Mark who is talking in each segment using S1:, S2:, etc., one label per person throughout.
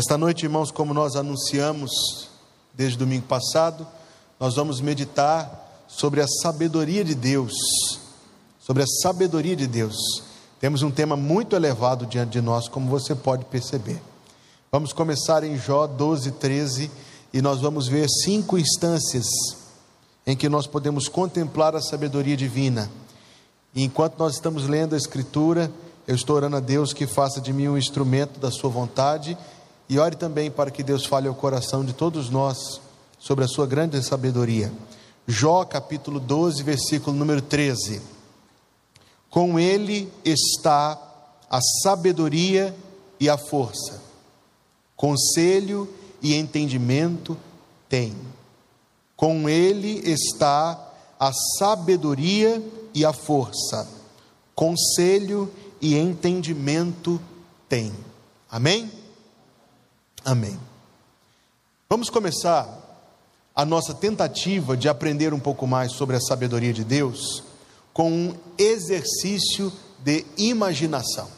S1: Esta noite, irmãos, como nós anunciamos desde domingo passado, nós vamos meditar sobre a sabedoria de Deus. Sobre a sabedoria de Deus. Temos um tema muito elevado diante de nós, como você pode perceber. Vamos começar em Jó 12, 13, e nós vamos ver cinco instâncias em que nós podemos contemplar a sabedoria divina. E enquanto nós estamos lendo a Escritura, eu estou orando a Deus que faça de mim um instrumento da Sua vontade e ore também para que Deus fale ao coração de todos nós sobre a Sua grande sabedoria. Jó capítulo 12, versículo número 13. Com ele está a sabedoria e a força, conselho e entendimento tem. Com ele está a sabedoria e a força, conselho e entendimento tem. Amém? Amém. Vamos começar a nossa tentativa de aprender um pouco mais sobre a sabedoria de Deus com um exercício de imaginação.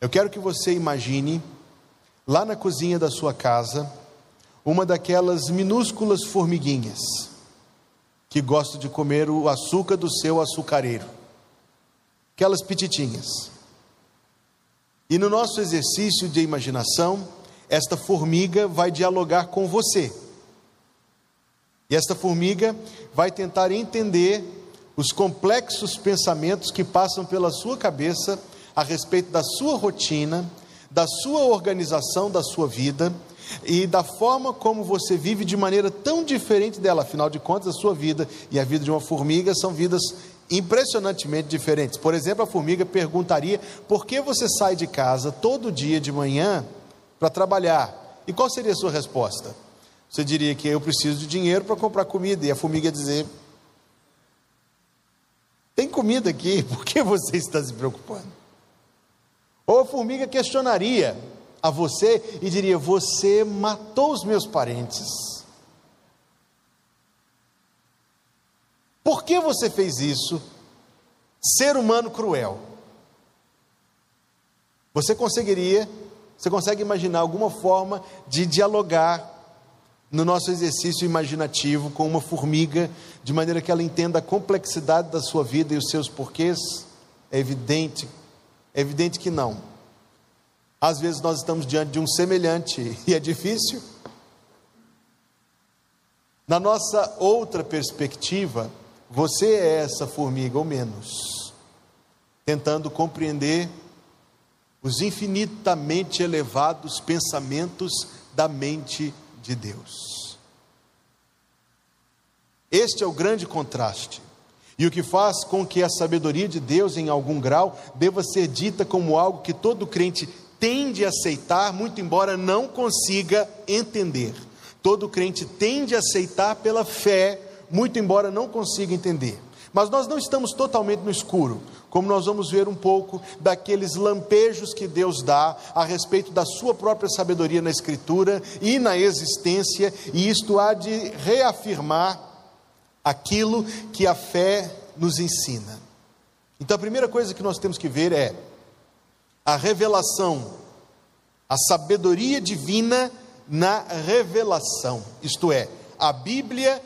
S1: Eu quero que você imagine, lá na cozinha da sua casa, uma daquelas minúsculas formiguinhas que gostam de comer o açúcar do seu açucareiro aquelas petitinhas. E no nosso exercício de imaginação, esta formiga vai dialogar com você. E esta formiga vai tentar entender os complexos pensamentos que passam pela sua cabeça a respeito da sua rotina, da sua organização da sua vida e da forma como você vive de maneira tão diferente dela. Afinal de contas, a sua vida e a vida de uma formiga são vidas impressionantemente diferentes. Por exemplo, a formiga perguntaria: por que você sai de casa todo dia de manhã para trabalhar? E qual seria a sua resposta? Você diria que eu preciso de dinheiro para comprar comida, e a formiga dizer: tem comida aqui, por que você está se preocupando? Ou a formiga questionaria a você e diria: Você matou os meus parentes. Por que você fez isso? Ser humano cruel. Você conseguiria, você consegue imaginar alguma forma de dialogar no nosso exercício imaginativo com uma formiga, de maneira que ela entenda a complexidade da sua vida e os seus porquês? É evidente, é evidente que não. Às vezes nós estamos diante de um semelhante e é difícil. Na nossa outra perspectiva, você é essa formiga ou menos, tentando compreender os infinitamente elevados pensamentos da mente de Deus. Este é o grande contraste. E o que faz com que a sabedoria de Deus, em algum grau, deva ser dita como algo que todo crente tende a aceitar, muito embora não consiga entender. Todo crente tende a aceitar pela fé, muito embora não consiga entender. Mas nós não estamos totalmente no escuro, como nós vamos ver um pouco daqueles lampejos que Deus dá a respeito da sua própria sabedoria na Escritura e na existência, e isto há de reafirmar aquilo que a fé nos ensina. Então a primeira coisa que nós temos que ver é a revelação, a sabedoria divina na revelação, isto é, a Bíblia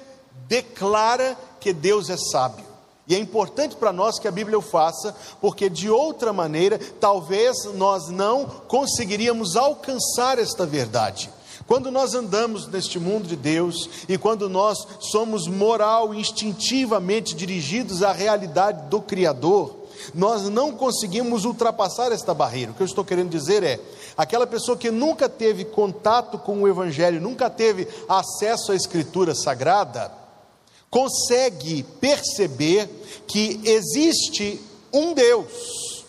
S1: declara que Deus é sábio. E é importante para nós que a Bíblia o faça, porque de outra maneira, talvez nós não conseguiríamos alcançar esta verdade. Quando nós andamos neste mundo de Deus e quando nós somos moral e instintivamente dirigidos à realidade do Criador, nós não conseguimos ultrapassar esta barreira. O que eu estou querendo dizer é: aquela pessoa que nunca teve contato com o Evangelho, nunca teve acesso à Escritura Sagrada, consegue perceber que existe um Deus,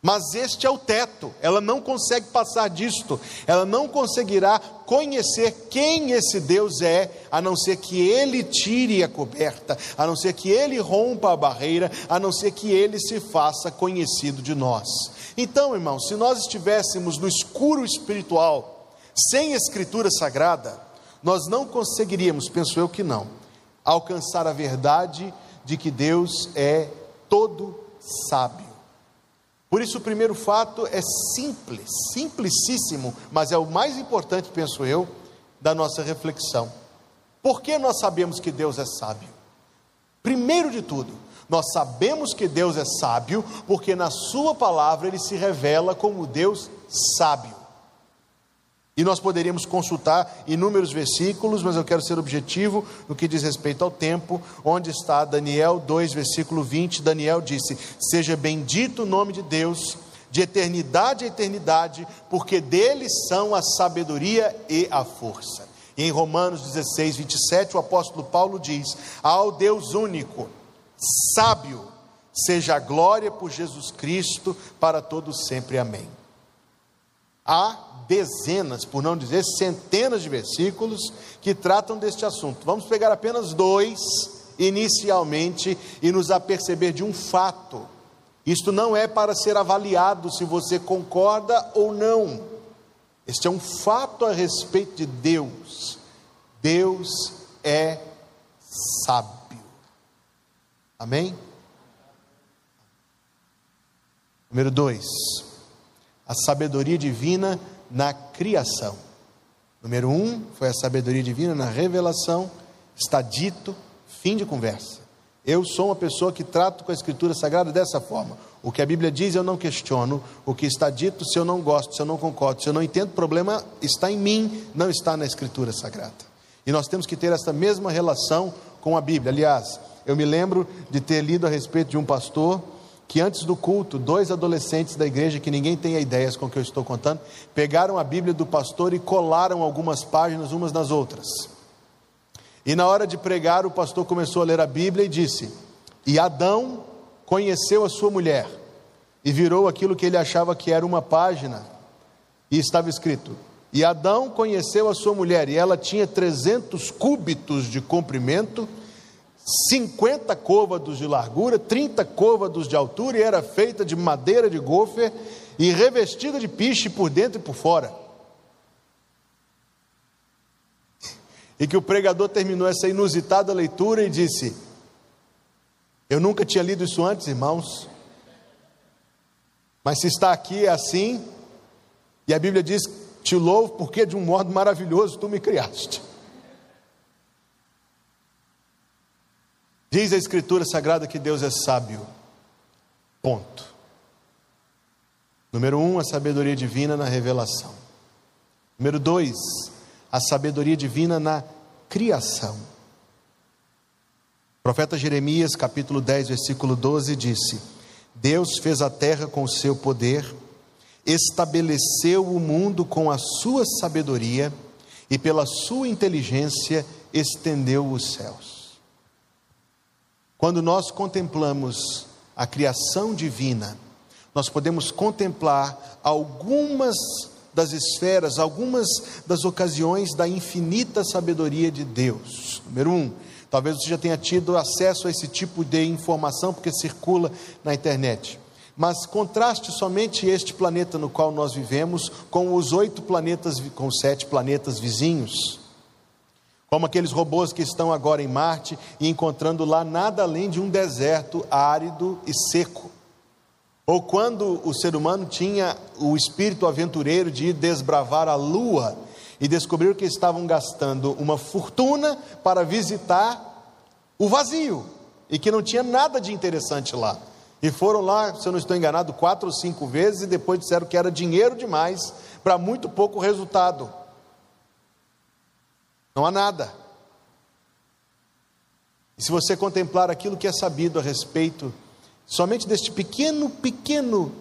S1: mas este é o teto, ela não consegue passar disto, ela não conseguirá conhecer quem esse Deus é, a não ser que ele tire a coberta, a não ser que ele rompa a barreira, a não ser que ele se faça conhecido de nós. Então, irmão, se nós estivéssemos no escuro espiritual, sem escritura sagrada, nós não conseguiríamos, penso eu que não, alcançar a verdade de que Deus é todo sábio. Por isso, o primeiro fato é simples, simplicíssimo, mas é o mais importante, penso eu, da nossa reflexão. Por que nós sabemos que Deus é sábio? Primeiro de tudo, nós sabemos que Deus é sábio porque na Sua palavra ele se revela como Deus sábio. E nós poderíamos consultar inúmeros versículos, mas eu quero ser objetivo no que diz respeito ao tempo, onde está Daniel 2, versículo 20. Daniel disse: Seja bendito o nome de Deus, de eternidade a eternidade, porque dele são a sabedoria e a força. E em Romanos 16, 27, o apóstolo Paulo diz: Ao Deus único, sábio, seja a glória por Jesus Cristo para todos sempre. Amém. Há dezenas, por não dizer centenas de versículos que tratam deste assunto. Vamos pegar apenas dois inicialmente e nos aperceber de um fato. Isto não é para ser avaliado se você concorda ou não. Este é um fato a respeito de Deus. Deus é sábio. Amém? Número dois, a sabedoria divina na criação. Número um foi a sabedoria divina na revelação, está dito, fim de conversa. Eu sou uma pessoa que trato com a Escritura Sagrada dessa forma. O que a Bíblia diz eu não questiono, o que está dito, se eu não gosto, se eu não concordo, se eu não entendo, o problema está em mim, não está na Escritura Sagrada. E nós temos que ter essa mesma relação com a Bíblia. Aliás, eu me lembro de ter lido a respeito de um pastor que antes do culto, dois adolescentes da igreja, que ninguém tem ideias com o que eu estou contando, pegaram a Bíblia do pastor e colaram algumas páginas umas nas outras. E na hora de pregar, o pastor começou a ler a Bíblia e disse: E Adão conheceu a sua mulher, e virou aquilo que ele achava que era uma página, e estava escrito: E Adão conheceu a sua mulher, e ela tinha 300 cúbitos de comprimento 50 côvados de largura, 30 côvados de altura, e era feita de madeira de gofer e revestida de piche por dentro e por fora. E que o pregador terminou essa inusitada leitura e disse: Eu nunca tinha lido isso antes, irmãos, mas se está aqui é assim, e a Bíblia diz: Te louvo porque de um modo maravilhoso tu me criaste. Diz a Escritura Sagrada que Deus é sábio. Ponto. Número um, a sabedoria divina na revelação. Número dois, a sabedoria divina na criação. O profeta Jeremias, capítulo 10, versículo 12, disse: Deus fez a terra com o seu poder, estabeleceu o mundo com a sua sabedoria e pela sua inteligência estendeu os céus. Quando nós contemplamos a criação divina, nós podemos contemplar algumas das esferas, algumas das ocasiões da infinita sabedoria de Deus. Número um, talvez você já tenha tido acesso a esse tipo de informação porque circula na internet. Mas contraste somente este planeta no qual nós vivemos com os oito planetas, com sete planetas vizinhos como aqueles robôs que estão agora em Marte e encontrando lá nada além de um deserto árido e seco. Ou quando o ser humano tinha o espírito aventureiro de ir desbravar a Lua e descobriram que estavam gastando uma fortuna para visitar o vazio e que não tinha nada de interessante lá. E foram lá, se eu não estou enganado, quatro ou cinco vezes e depois disseram que era dinheiro demais para muito pouco resultado. Não há nada. E se você contemplar aquilo que é sabido a respeito somente deste pequeno, pequeno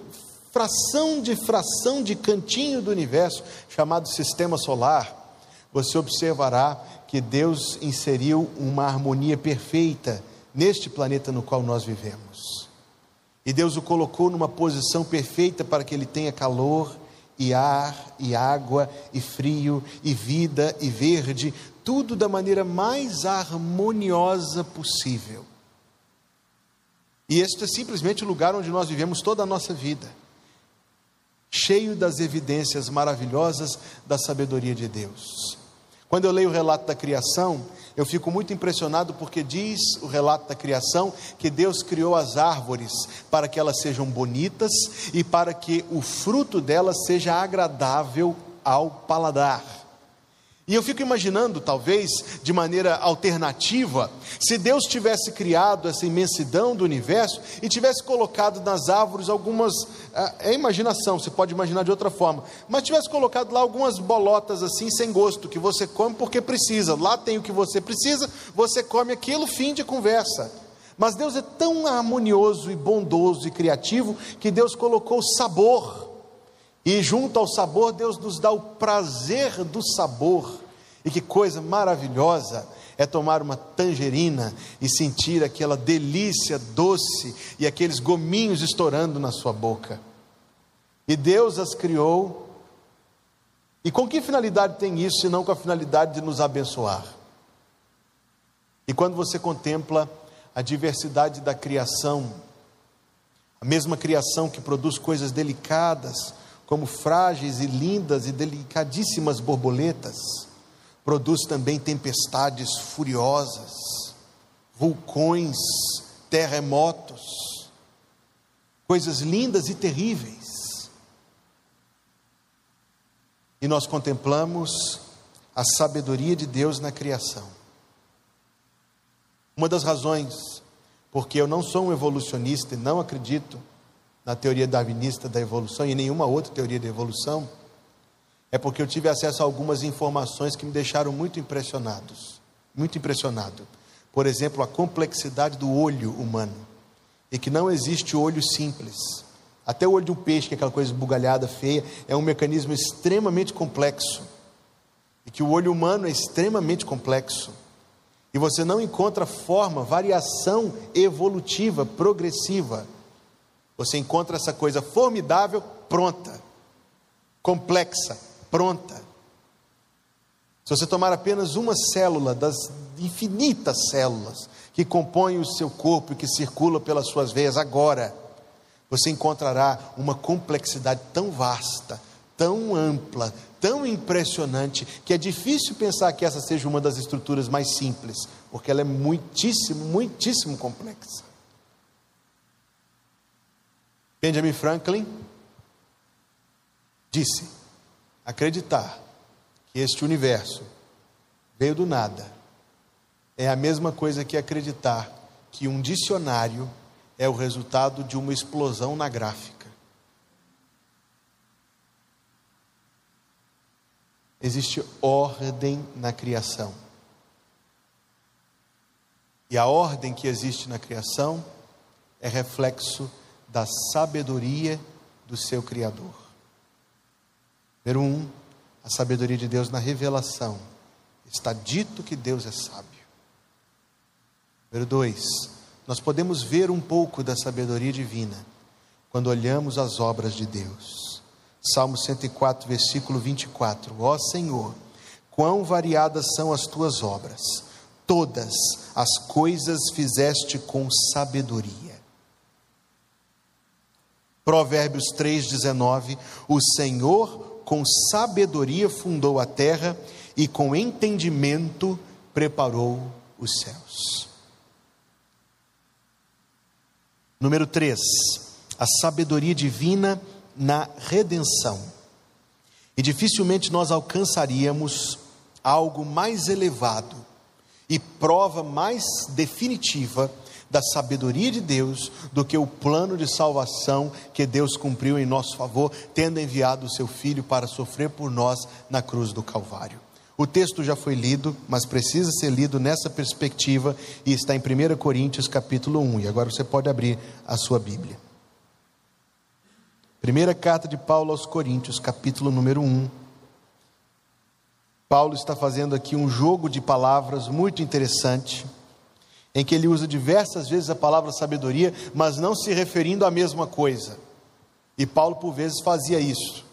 S1: fração de fração de cantinho do universo chamado sistema solar, você observará que Deus inseriu uma harmonia perfeita neste planeta no qual nós vivemos. E Deus o colocou numa posição perfeita para que ele tenha calor e ar e água e frio e vida e verde, tudo da maneira mais harmoniosa possível. E este é simplesmente o lugar onde nós vivemos toda a nossa vida, cheio das evidências maravilhosas da sabedoria de Deus. Quando eu leio o relato da criação, eu fico muito impressionado porque diz o relato da criação que Deus criou as árvores para que elas sejam bonitas e para que o fruto delas seja agradável ao paladar. E eu fico imaginando, talvez, de maneira alternativa, se Deus tivesse criado essa imensidão do universo e tivesse colocado nas árvores algumas. É imaginação, você pode imaginar de outra forma, mas tivesse colocado lá algumas bolotas assim, sem gosto, que você come porque precisa. Lá tem o que você precisa, você come aquilo, fim de conversa. Mas Deus é tão harmonioso e bondoso e criativo que Deus colocou sabor. E junto ao sabor, Deus nos dá o prazer do sabor. E que coisa maravilhosa é tomar uma tangerina e sentir aquela delícia doce e aqueles gominhos estourando na sua boca. E Deus as criou. E com que finalidade tem isso, se não com a finalidade de nos abençoar? E quando você contempla a diversidade da criação, a mesma criação que produz coisas delicadas, como frágeis e lindas e delicadíssimas borboletas, produz também tempestades furiosas, vulcões, terremotos, coisas lindas e terríveis. E nós contemplamos a sabedoria de Deus na criação. Uma das razões porque eu não sou um evolucionista e não acredito na teoria darwinista da evolução e nenhuma outra teoria da evolução, é porque eu tive acesso a algumas informações que me deixaram muito impressionados, muito impressionado. Por exemplo, a complexidade do olho humano e que não existe olho simples. Até o olho de um peixe, que é aquela coisa bugalhada, feia, é um mecanismo extremamente complexo. E que o olho humano é extremamente complexo. E você não encontra forma, variação evolutiva, progressiva. Você encontra essa coisa formidável, pronta, complexa, pronta. Se você tomar apenas uma célula das infinitas células que compõem o seu corpo e que circula pelas suas veias agora, você encontrará uma complexidade tão vasta, tão ampla, tão impressionante, que é difícil pensar que essa seja uma das estruturas mais simples, porque ela é muitíssimo, muitíssimo complexa. Benjamin Franklin disse: acreditar que este universo veio do nada é a mesma coisa que acreditar que um dicionário é o resultado de uma explosão na gráfica. Existe ordem na criação. E a ordem que existe na criação é reflexo da sabedoria do seu Criador. Número um, a sabedoria de Deus na revelação. Está dito que Deus é sábio. Número dois, nós podemos ver um pouco da sabedoria divina quando olhamos as obras de Deus. Salmo 104, versículo 24: Ó Senhor, quão variadas são as tuas obras, todas as coisas fizeste com sabedoria. Provérbios 3,19: O Senhor com sabedoria fundou a terra e com entendimento preparou os céus. Número 3, a sabedoria divina na redenção. E dificilmente nós alcançaríamos algo mais elevado e prova mais definitiva da sabedoria de Deus do que o plano de salvação que Deus cumpriu em nosso favor, tendo enviado o seu Filho para sofrer por nós na cruz do Calvário. O texto já foi lido, mas precisa ser lido nessa perspectiva e está em 1 Coríntios capítulo 1. E agora você pode abrir a sua Bíblia. Primeira carta de Paulo aos Coríntios, capítulo número 1. Paulo está fazendo aqui um jogo de palavras muito interessante em que ele usa diversas vezes a palavra sabedoria, mas não se referindo à mesma coisa. E Paulo, por vezes, fazia isso.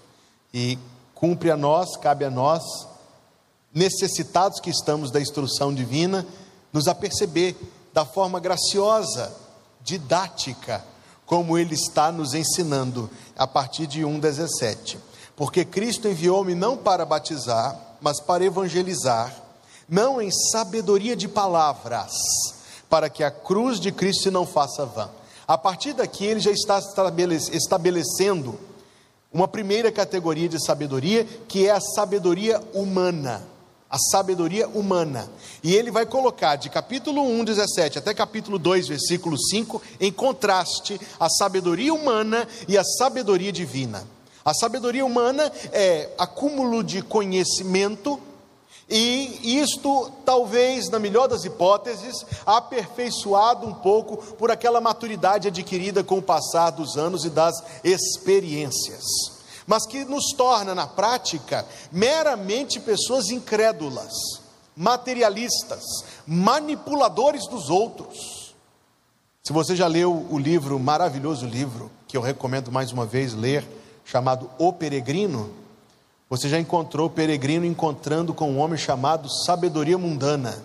S1: E cumpre a nós, cabe a nós, necessitados que estamos da instrução divina, nos aperceber da forma graciosa, didática, como ele está nos ensinando a partir de 1,17. Porque Cristo enviou-me não para batizar, mas para evangelizar, não em sabedoria de palavras, para que a cruz de Cristo não faça vã. A partir daqui, ele já está estabelecendo uma primeira categoria de sabedoria, que é a sabedoria humana. A sabedoria humana. E ele vai colocar de capítulo 1, 17 até capítulo 2, versículo 5, em contraste a sabedoria humana e a sabedoria divina. A sabedoria humana é acúmulo de conhecimento, e isto, talvez, na melhor das hipóteses, aperfeiçoado um pouco por aquela maturidade adquirida com o passar dos anos e das experiências, mas que nos torna, na prática, meramente pessoas incrédulas, materialistas, manipuladores dos outros. Se você já leu o livro, maravilhoso livro, que eu recomendo mais uma vez ler, chamado O Peregrino, você já encontrou o peregrino encontrando com um homem chamado sabedoria mundana.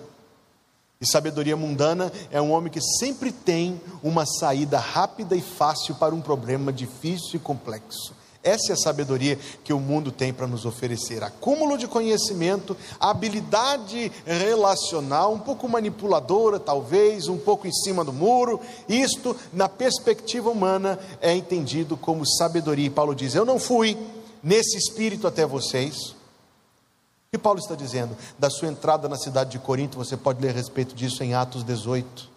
S1: E sabedoria mundana é um homem que sempre tem uma saída rápida e fácil para um problema difícil e complexo. Essa é a sabedoria que o mundo tem para nos oferecer: acúmulo de conhecimento, habilidade relacional, um pouco manipuladora, talvez, um pouco em cima do muro. Isto, na perspectiva humana, é entendido como sabedoria. E Paulo diz: Eu não fui nesse espírito até vocês. O que Paulo está dizendo? Da sua entrada na cidade de Corinto, você pode ler a respeito disso em Atos 18.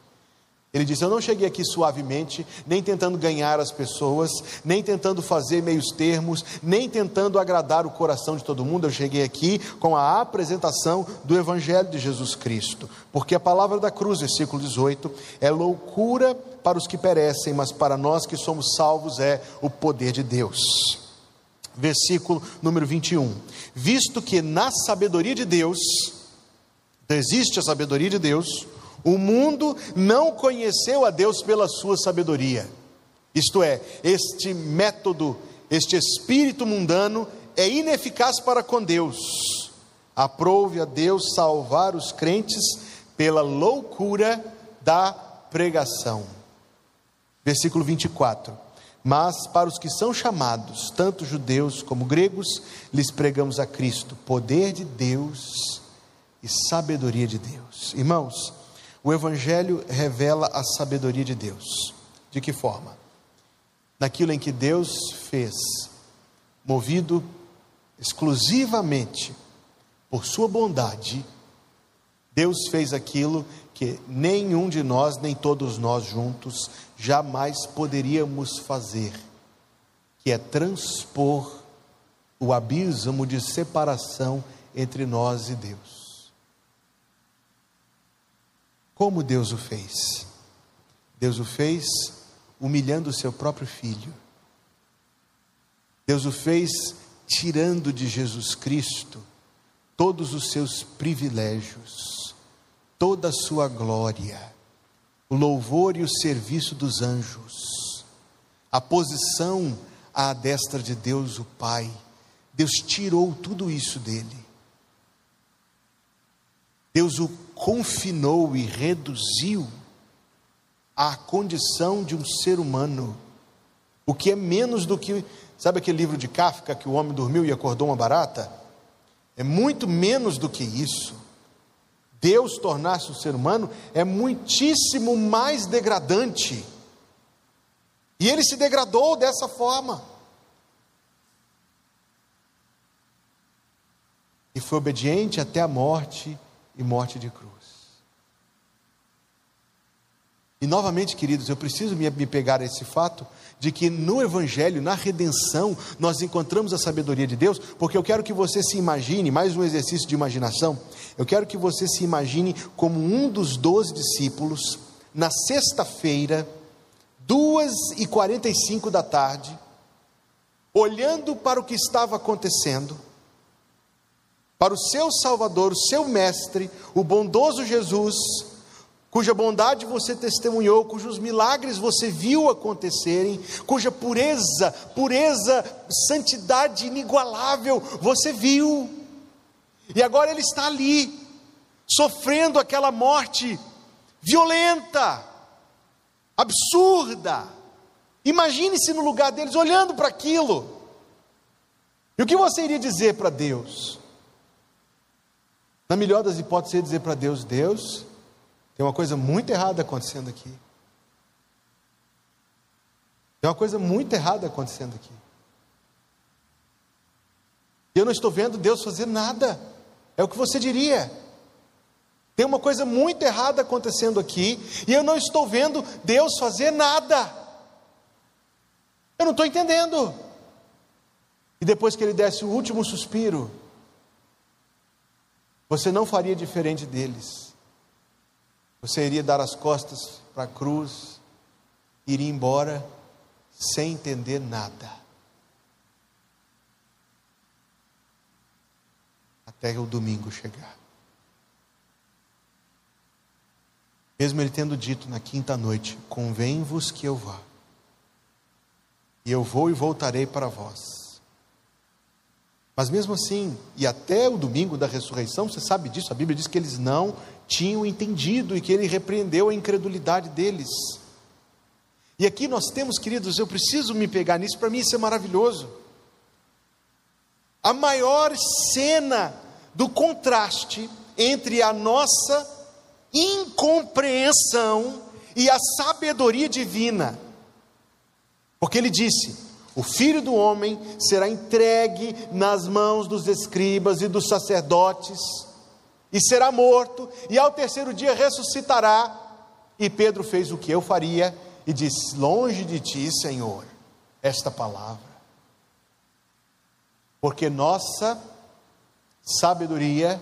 S1: Ele diz: Eu não cheguei aqui suavemente, nem tentando ganhar as pessoas, nem tentando fazer meios termos, nem tentando agradar o coração de todo mundo. Eu cheguei aqui com a apresentação do Evangelho de Jesus Cristo. Porque a palavra da cruz, versículo 18, é loucura para os que perecem, mas para nós que somos salvos é o poder de Deus. Versículo número 21. Visto que na sabedoria de Deus, existe a sabedoria de Deus, o mundo não conheceu a Deus pela sua sabedoria. Isto é, este método, este espírito mundano é ineficaz para com Deus. Aprove a Deus salvar os crentes pela loucura da pregação. Versículo 24. Mas para os que são chamados, tanto judeus como gregos, lhes pregamos a Cristo, poder de Deus e sabedoria de Deus. Irmãos, o Evangelho revela a sabedoria de Deus. De que forma? Naquilo em que Deus fez, movido exclusivamente por Sua bondade, Deus fez aquilo que nenhum de nós, nem todos nós juntos, jamais poderíamos fazer, que é transpor o abismo de separação entre nós e Deus. Como Deus o fez? Deus o fez humilhando o seu próprio filho. Deus o fez tirando de Jesus Cristo todos os seus privilégios, toda a sua glória, o louvor e o serviço dos anjos, a posição à destra de Deus, o Pai. Deus tirou tudo isso dele. Deus o confinou e reduziu à condição de um ser humano, o que é menos do que, sabe aquele livro de Kafka que o homem dormiu e acordou uma barata? É muito menos do que isso. Deus tornar-se um ser humano é muitíssimo mais degradante. E ele se degradou dessa forma. E foi obediente até a morte e morte de cruz. E novamente, queridos, eu preciso me, me pegar a esse fato de que no Evangelho, na redenção, nós encontramos a sabedoria de Deus, porque eu quero que você se imagine, mais um exercício de imaginação, eu quero que você se imagine como um dos doze discípulos, na sexta-feira, duas e quarenta e cinco da tarde, olhando para o que estava acontecendo, para o seu Salvador, o seu Mestre, o bondoso Jesus, cuja bondade você testemunhou, cujos milagres você viu acontecerem, cuja pureza, pureza, santidade inigualável você viu, e agora ele está ali, sofrendo aquela morte violenta, absurda. Imagine-se no lugar deles, olhando para aquilo. E o que você iria dizer para Deus? Na melhor das hipóteses, dizer para Deus: Deus, tem uma coisa muito errada acontecendo aqui. Tem uma coisa muito errada acontecendo aqui. E eu não estou vendo Deus fazer nada. É o que você diria. Tem uma coisa muito errada acontecendo aqui e eu não estou vendo Deus fazer nada. Eu não estou entendendo. E depois que ele desse o último suspiro, você não faria diferente deles. Você iria dar as costas para a cruz, iria embora sem entender nada. Até o domingo chegar. Mesmo ele tendo dito na quinta noite: Convém-vos que eu vá, e eu vou e voltarei para vós. Mas mesmo assim, e até o domingo da ressurreição, você sabe disso, a Bíblia diz que eles não tinham entendido e que ele repreendeu a incredulidade deles. E aqui nós temos, queridos, eu preciso me pegar nisso, para mim isso é maravilhoso. A maior cena do contraste entre a nossa incompreensão e a sabedoria divina. Porque ele disse: o filho do homem será entregue nas mãos dos escribas e dos sacerdotes, e será morto, e ao terceiro dia ressuscitará. E Pedro fez o que eu faria e disse: Longe de ti, Senhor, esta palavra, porque nossa sabedoria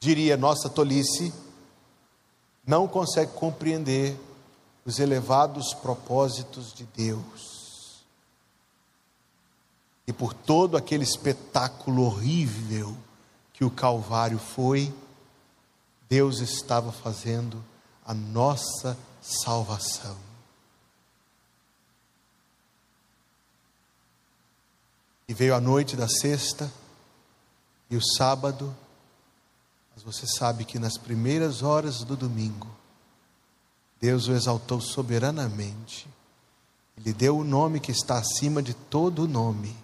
S1: diria nossa tolice, não consegue compreender os elevados propósitos de Deus. E por todo aquele espetáculo horrível que o Calvário foi, Deus estava fazendo a nossa salvação. E veio a noite da sexta e o sábado, mas você sabe que nas primeiras horas do domingo, Deus o exaltou soberanamente. Ele deu o nome que está acima de todo nome,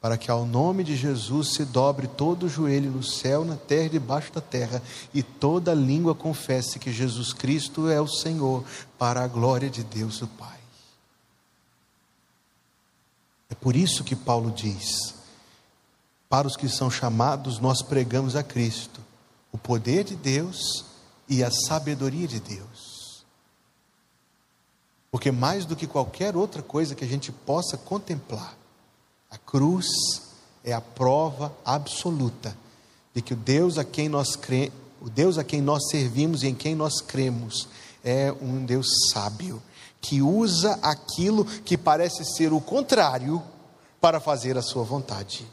S1: para que ao nome de Jesus se dobre todo o joelho no céu, na terra e debaixo da terra, e toda língua confesse que Jesus Cristo é o Senhor, para a glória de Deus o Pai. É por isso que Paulo diz: para os que são chamados, nós pregamos a Cristo o poder de Deus e a sabedoria de Deus. Porque mais do que qualquer outra coisa que a gente possa contemplar, a cruz é a prova absoluta de que o Deus a quem nós cre... o Deus a quem nós servimos e em quem nós cremos é um Deus sábio, que usa aquilo que parece ser o contrário para fazer a sua vontade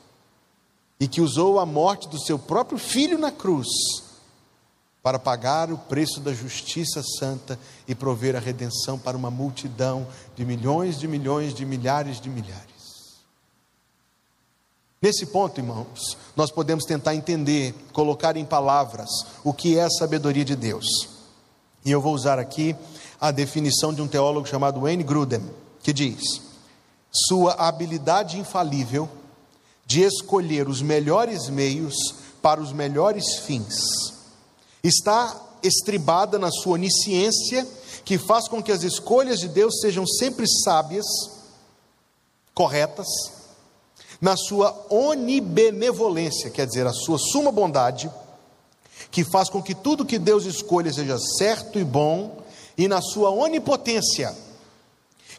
S1: e que usou a morte do seu próprio filho na cruz para pagar o preço da justiça santa e prover a redenção para uma multidão de milhões de milhões de milhares de milhares. Nesse ponto, irmãos, nós podemos tentar entender, colocar em palavras o que é a sabedoria de Deus. E eu vou usar aqui a definição de um teólogo chamado Wayne Grudem, que diz: sua habilidade infalível de escolher os melhores meios para os melhores fins. Está estribada na sua onisciência, que faz com que as escolhas de Deus sejam sempre sábias, corretas, na sua onibenevolência, quer dizer, a sua suma bondade, que faz com que tudo que Deus escolha seja certo e bom, e na sua onipotência,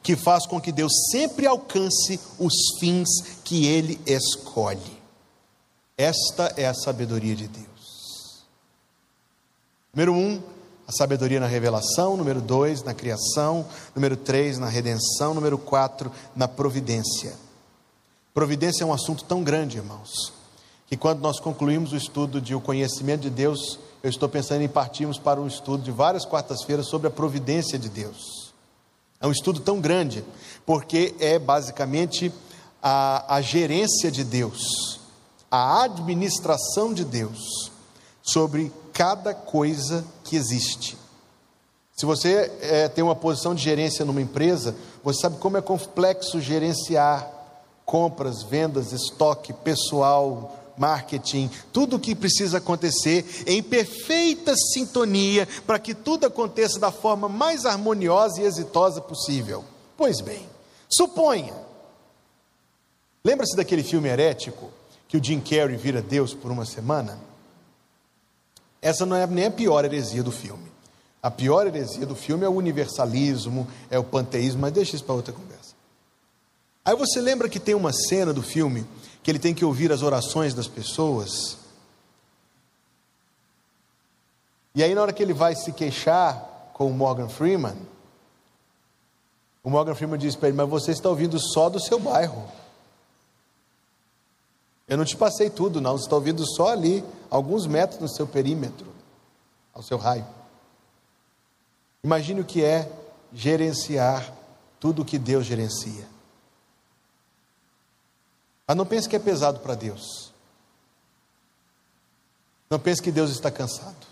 S1: que faz com que Deus sempre alcance os fins que ele escolhe. Esta é a sabedoria de Deus. Número um, a sabedoria na revelação. Número dois, na criação. Número três, na redenção. Número quatro, na providência. Providência é um assunto tão grande, irmãos, que quando nós concluímos o estudo de o conhecimento de Deus, eu estou pensando em partirmos para um estudo de várias quartas-feiras sobre a providência de Deus. É um estudo tão grande, porque é basicamente a, a gerência de Deus, a administração de Deus sobre cada coisa que existe. Se você é, tem uma posição de gerência numa empresa, você sabe como é complexo gerenciar compras, vendas, estoque, pessoal, marketing, tudo o que precisa acontecer em perfeita sintonia para que tudo aconteça da forma mais harmoniosa e exitosa possível. Pois bem, suponha. Lembra-se daquele filme herético que o Jim Carrey vira Deus por uma semana? Essa não é nem a pior heresia do filme. A pior heresia do filme é o universalismo, é o panteísmo, mas deixa isso para outra conversa. Aí você lembra que tem uma cena do filme que ele tem que ouvir as orações das pessoas? E aí, na hora que ele vai se queixar com o Morgan Freeman, o Morgan Freeman diz para ele: Mas você está ouvindo só do seu bairro. Eu não te passei tudo, não. Você está ouvindo só ali, alguns metros no seu perímetro, ao seu raio. Imagine o que é gerenciar tudo o que Deus gerencia. Mas não pense que é pesado para Deus. Não pense que Deus está cansado.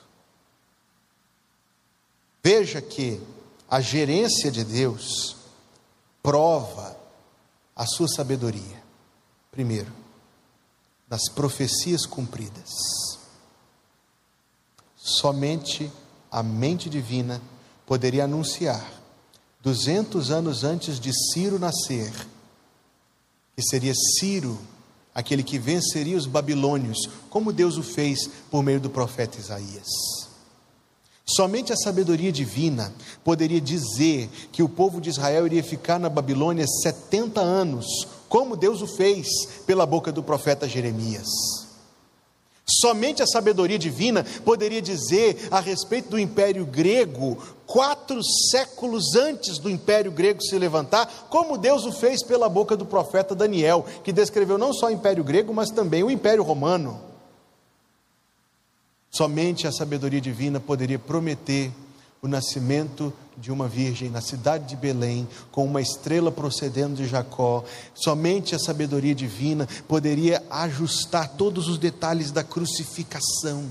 S1: Veja que a gerência de Deus prova a sua sabedoria. Primeiro, das profecias cumpridas. Somente a mente divina poderia anunciar, 200 anos antes de Ciro nascer, que seria Ciro aquele que venceria os babilônios, como Deus o fez por meio do profeta Isaías. Somente a sabedoria divina poderia dizer que o povo de Israel iria ficar na Babilônia 70 anos, como Deus o fez pela boca do profeta Jeremias. Somente a sabedoria divina poderia dizer a respeito do império grego, quatro séculos antes do império grego se levantar, como Deus o fez pela boca do profeta Daniel, que descreveu não só o império grego, mas também o império romano. Somente a sabedoria divina poderia prometer o nascimento de uma virgem na cidade de Belém, com uma estrela procedendo de Jacó. Somente a sabedoria divina poderia ajustar todos os detalhes da crucificação,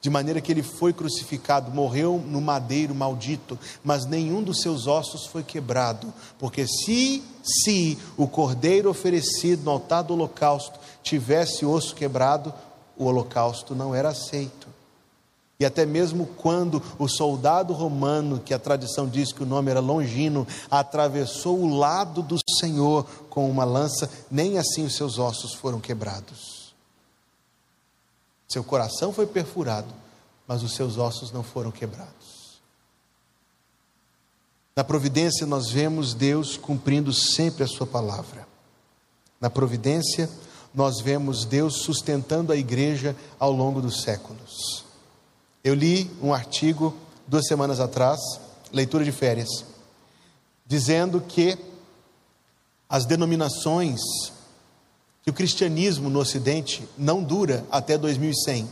S1: de maneira que ele foi crucificado, morreu no madeiro maldito, mas nenhum dos seus ossos foi quebrado, porque se se o cordeiro oferecido no altar do holocausto tivesse osso quebrado, o holocausto não era aceito. E até mesmo quando o soldado romano, que a tradição diz que o nome era Longino, atravessou o lado do Senhor com uma lança, nem assim os seus ossos foram quebrados. Seu coração foi perfurado, mas os seus ossos não foram quebrados. Na providência, nós vemos Deus cumprindo sempre a Sua palavra. Na providência, nós vemos Deus sustentando a igreja ao longo dos séculos. Eu li um artigo duas semanas atrás, leitura de férias, dizendo que as denominações, que o cristianismo no Ocidente não dura até 2100.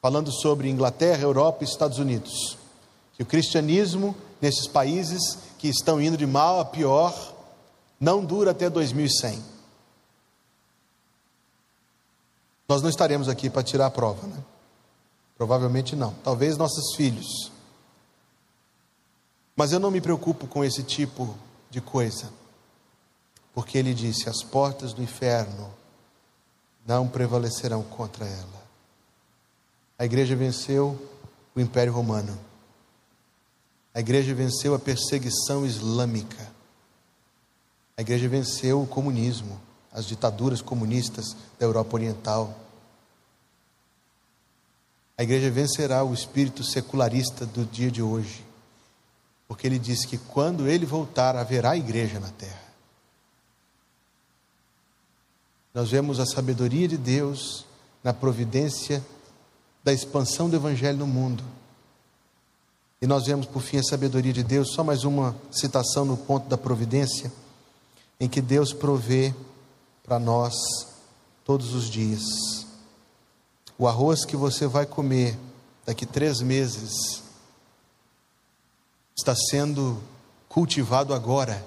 S1: Falando sobre Inglaterra, Europa e Estados Unidos. Que o cristianismo nesses países que estão indo de mal a pior não dura até 2100. Nós não estaremos aqui para tirar a prova, né? Provavelmente não. Talvez nossos filhos. Mas eu não me preocupo com esse tipo de coisa. Porque ele disse: as portas do inferno não prevalecerão contra ela. A igreja venceu o Império Romano. A igreja venceu a perseguição islâmica. A igreja venceu o comunismo, as ditaduras comunistas da Europa Oriental. A igreja vencerá o espírito secularista do dia de hoje, porque ele disse que quando ele voltar haverá igreja na terra. Nós vemos a sabedoria de Deus na providência da expansão do evangelho no mundo. E nós vemos por fim a sabedoria de Deus, só mais uma citação no ponto da providência, em que Deus provê para nós todos os dias. O arroz que você vai comer daqui três meses está sendo cultivado agora.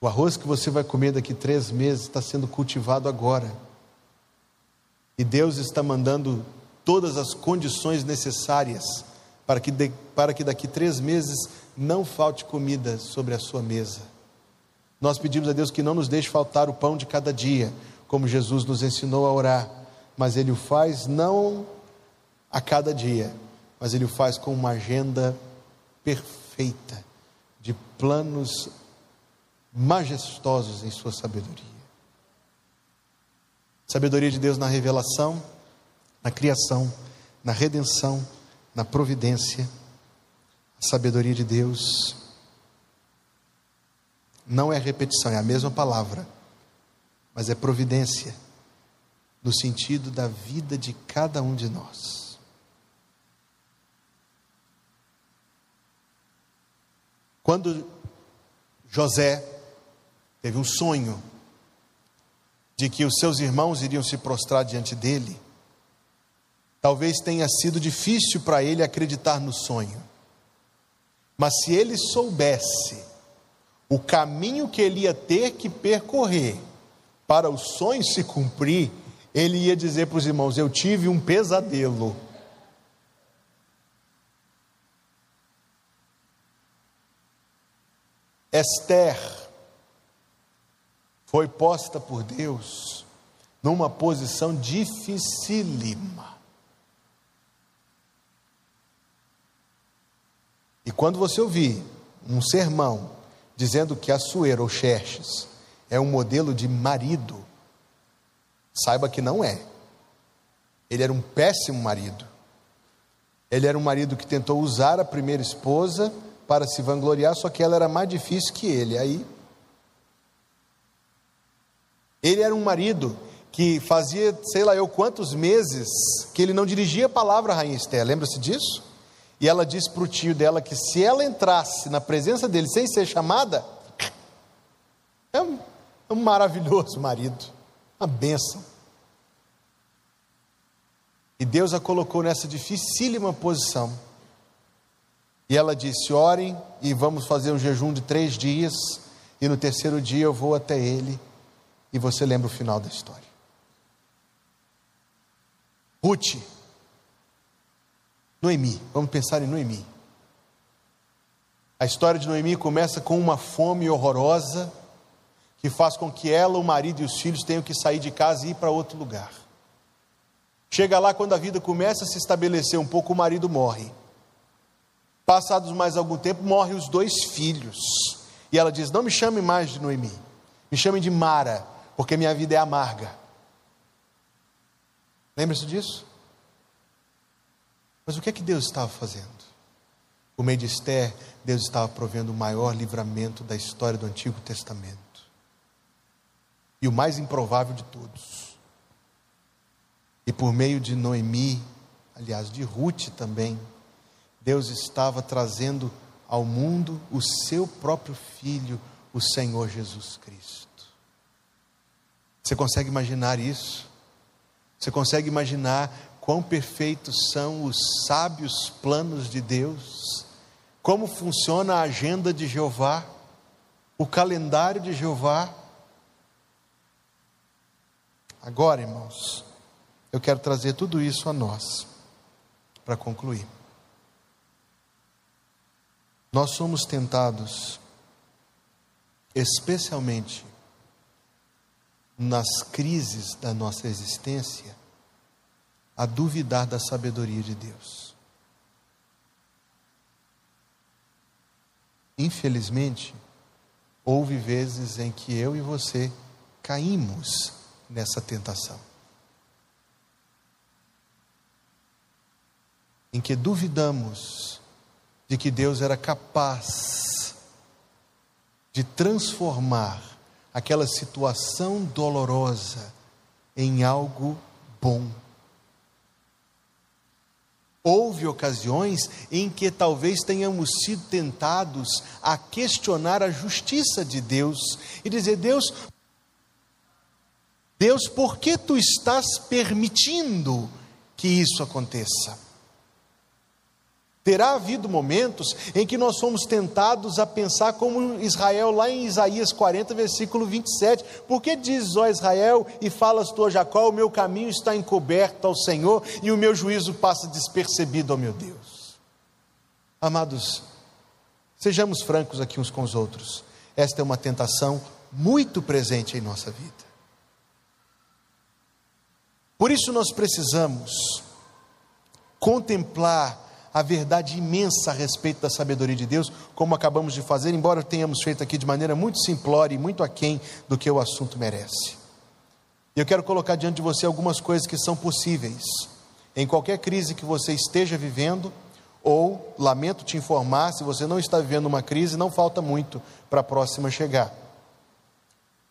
S1: O arroz que você vai comer daqui três meses está sendo cultivado agora. E Deus está mandando todas as condições necessárias para que, de, para que daqui três meses não falte comida sobre a sua mesa. Nós pedimos a Deus que não nos deixe faltar o pão de cada dia, como Jesus nos ensinou a orar, mas Ele o faz não a cada dia, mas Ele o faz com uma agenda perfeita, de planos majestosos em Sua sabedoria. Sabedoria de Deus na revelação, na criação, na redenção, na providência. A sabedoria de Deus não é repetição, é a mesma palavra, mas é providência, no sentido da vida de cada um de nós. Quando José teve um sonho de que os seus irmãos iriam se prostrar diante dele, talvez tenha sido difícil para ele acreditar no sonho. Mas se ele soubesse o caminho que ele ia ter que percorrer para o sonho se cumprir, ele ia dizer para os irmãos: Eu tive um pesadelo. Esther foi posta por Deus numa posição dificílima. E quando você ouvir um sermão dizendo que Assuero ou Xerxes é um modelo de marido, saiba que não é. Ele era um péssimo marido. Ele era um marido que tentou usar a primeira esposa para se vangloriar, só que ela era mais difícil que ele. Aí ele era um marido que fazia, sei lá eu quantos meses que ele não dirigia a palavra à rainha Esther. Lembra-se disso? E ela disse para o tio dela que se ela entrasse na presença dele sem ser chamada, é um, é um maravilhoso marido, uma bênção. E Deus a colocou nessa dificílima posição. E ela disse: Orem e vamos fazer um jejum de três dias, e no terceiro dia eu vou até ele, e você lembra o final da história. Ruth Noemi, vamos pensar em Noemi. A história de Noemi começa com uma fome horrorosa que faz com que ela, o marido e os filhos tenham que sair de casa e ir para outro lugar. Chega lá quando a vida começa a se estabelecer um pouco, o marido morre. Passados mais algum tempo, morrem os dois filhos. E ela diz: Não me chame mais de Noemi, me chame de Mara, porque minha vida é amarga. Lembra-se disso? Mas o que é que Deus estava fazendo? Por meio de Esther, Deus estava provendo o maior livramento da história do Antigo Testamento. E o mais improvável de todos. E por meio de Noemi, aliás, de Ruth também, Deus estava trazendo ao mundo o seu próprio filho, o Senhor Jesus Cristo. Você consegue imaginar isso? Você consegue imaginar quão perfeitos são os sábios planos de Deus, como funciona a agenda de Jeová, o calendário de Jeová. Agora, irmãos, eu quero trazer tudo isso a nós, para concluir. Nós somos tentados, especialmente nas crises da nossa existência, a duvidar da sabedoria de Deus. Infelizmente, houve vezes em que eu e você caímos nessa tentação. Em que duvidamos de que Deus era capaz de transformar aquela situação dolorosa em algo bom Houve ocasiões em que talvez tenhamos sido tentados a questionar a justiça de Deus e dizer: Deus, Deus, por que tu estás permitindo que isso aconteça? Terá havido momentos em que nós somos tentados a pensar como Israel, lá em Isaías 40, versículo 27. Por que diz, ó Israel, e falas tu a Jacó, o meu caminho está encoberto ao Senhor e o meu juízo passa despercebido ao meu Deus? Amados, sejamos francos aqui uns com os outros. esta é uma tentação muito presente em nossa vida. Por isso nós precisamos contemplar a verdade imensa a respeito da sabedoria de Deus, como acabamos de fazer, embora tenhamos feito aqui de maneira muito simplória e muito aquém do que o assunto merece. Eu quero colocar diante de você algumas coisas que são possíveis em qualquer crise que você esteja vivendo, ou, lamento te informar, se você não está vivendo uma crise, não falta muito para a próxima chegar.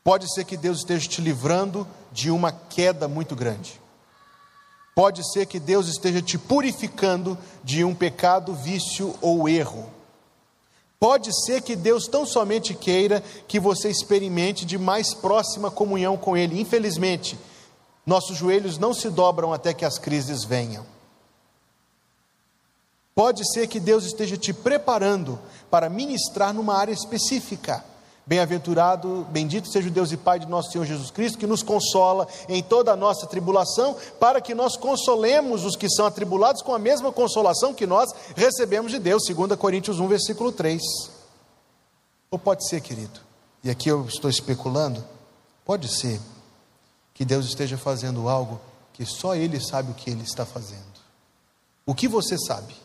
S1: Pode ser que Deus esteja te livrando de uma queda muito grande. Pode ser que Deus esteja te purificando de um pecado, vício ou erro. Pode ser que Deus tão somente queira que você experimente de mais próxima comunhão com Ele. Infelizmente, nossos joelhos não se dobram até que as crises venham. Pode ser que Deus esteja te preparando para ministrar numa área específica. Bem-aventurado, bendito seja o Deus e Pai de nosso Senhor Jesus Cristo, que nos consola em toda a nossa tribulação, para que nós consolemos os que são atribulados com a mesma consolação que nós recebemos de Deus, 2 Coríntios 1, versículo 3. Ou pode ser, querido, e aqui eu estou especulando, pode ser que Deus esteja fazendo algo que só Ele sabe o que Ele está fazendo. O que você sabe?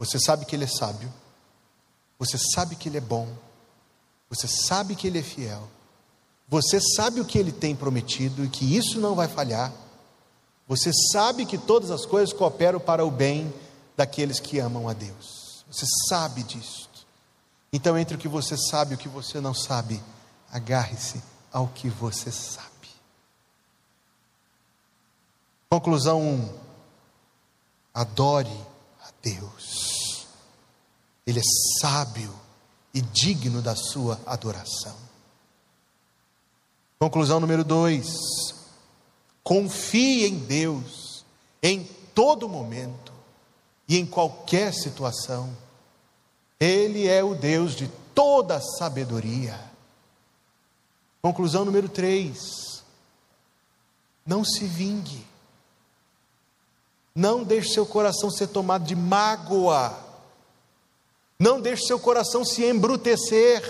S1: Você sabe que Ele é sábio, você sabe que Ele é bom você sabe que Ele é fiel. Você sabe o que Ele tem prometido e que isso não vai falhar. Você sabe que todas as coisas cooperam para o bem daqueles que amam a Deus. Você sabe disso. Então, entre o que você sabe e o que você não sabe, agarre-se ao que você sabe. Conclusão 1. Um, adore a Deus. Ele é sábio e digno da sua adoração. Conclusão número dois: confie em Deus em todo momento e em qualquer situação. Ele é o Deus de toda sabedoria. Conclusão número três: não se vingue. Não deixe seu coração ser tomado de mágoa não deixe seu coração se embrutecer.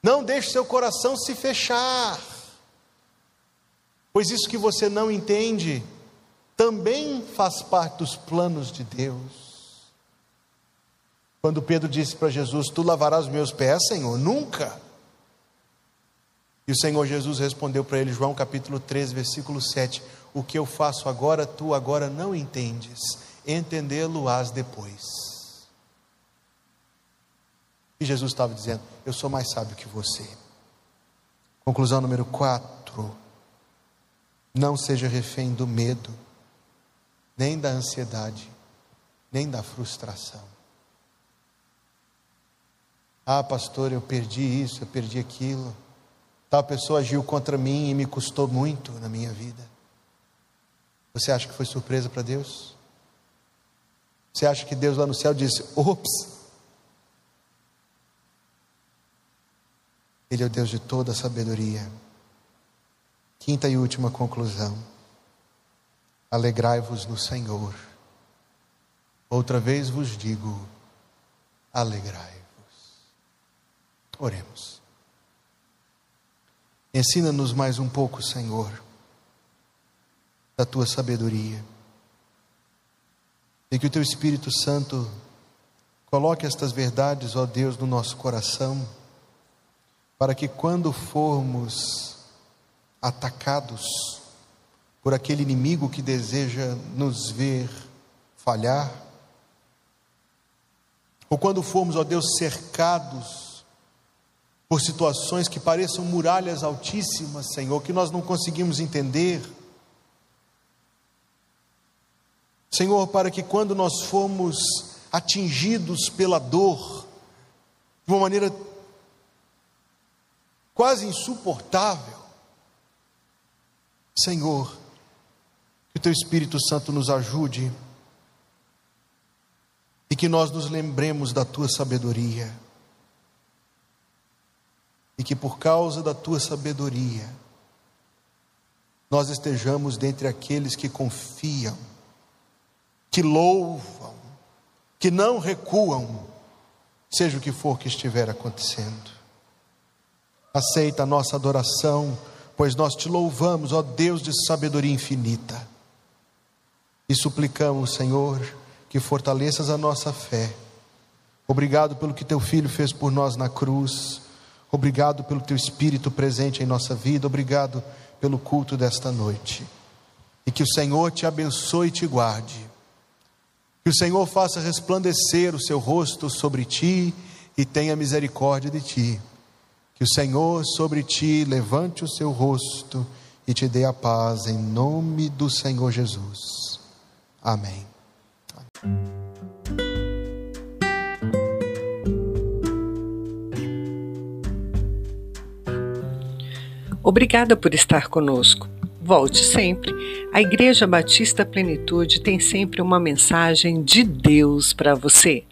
S1: Não deixe seu coração se fechar. Pois isso que você não entende também faz parte dos planos de Deus. Quando Pedro disse para Jesus: Tu lavarás meus pés, Senhor? Nunca. E o Senhor Jesus respondeu para ele, João capítulo 13, versículo 7: O que eu faço agora, tu agora não entendes, entendê-lo-ás depois. E Jesus estava dizendo: Eu sou mais sábio que você. Conclusão número 4. Não seja refém do medo, nem da ansiedade, nem da frustração. Ah, pastor, eu perdi isso, eu perdi aquilo. Tal pessoa agiu contra mim e me custou muito na minha vida. Você acha que foi surpresa para Deus? Você acha que Deus lá no céu disse: ops, Ele é o Deus de toda sabedoria. Quinta e última conclusão. Alegrai-vos no Senhor. Outra vez vos digo: alegrai-vos. Oremos. Ensina-nos mais um pouco, Senhor, da tua sabedoria. E que o teu Espírito Santo coloque estas verdades, ó Deus, no nosso coração para que quando formos atacados por aquele inimigo que deseja nos ver falhar, ou quando formos, ó Deus, cercados por situações que pareçam muralhas altíssimas, Senhor, que nós não conseguimos entender. Senhor, para que quando nós formos atingidos pela dor, de uma maneira quase insuportável. Senhor, que o Teu Espírito Santo nos ajude e que nós nos lembremos da Tua sabedoria e que por causa da Tua sabedoria nós estejamos dentre aqueles que confiam, que louvam, que não recuam, seja o que for que estiver acontecendo. Aceita a nossa adoração, pois nós te louvamos, ó Deus de sabedoria infinita. E suplicamos, Senhor, que fortaleças a nossa fé. Obrigado pelo que teu filho fez por nós na cruz. Obrigado pelo teu espírito presente em nossa vida. Obrigado pelo culto desta noite. E que o Senhor te abençoe e te guarde. Que o Senhor faça resplandecer o seu rosto sobre ti e tenha misericórdia de ti. Que o Senhor sobre ti levante o seu rosto e te dê a paz em nome do Senhor Jesus. Amém.
S2: Obrigada por estar conosco. Volte sempre. A Igreja Batista Plenitude tem sempre uma mensagem de Deus para você.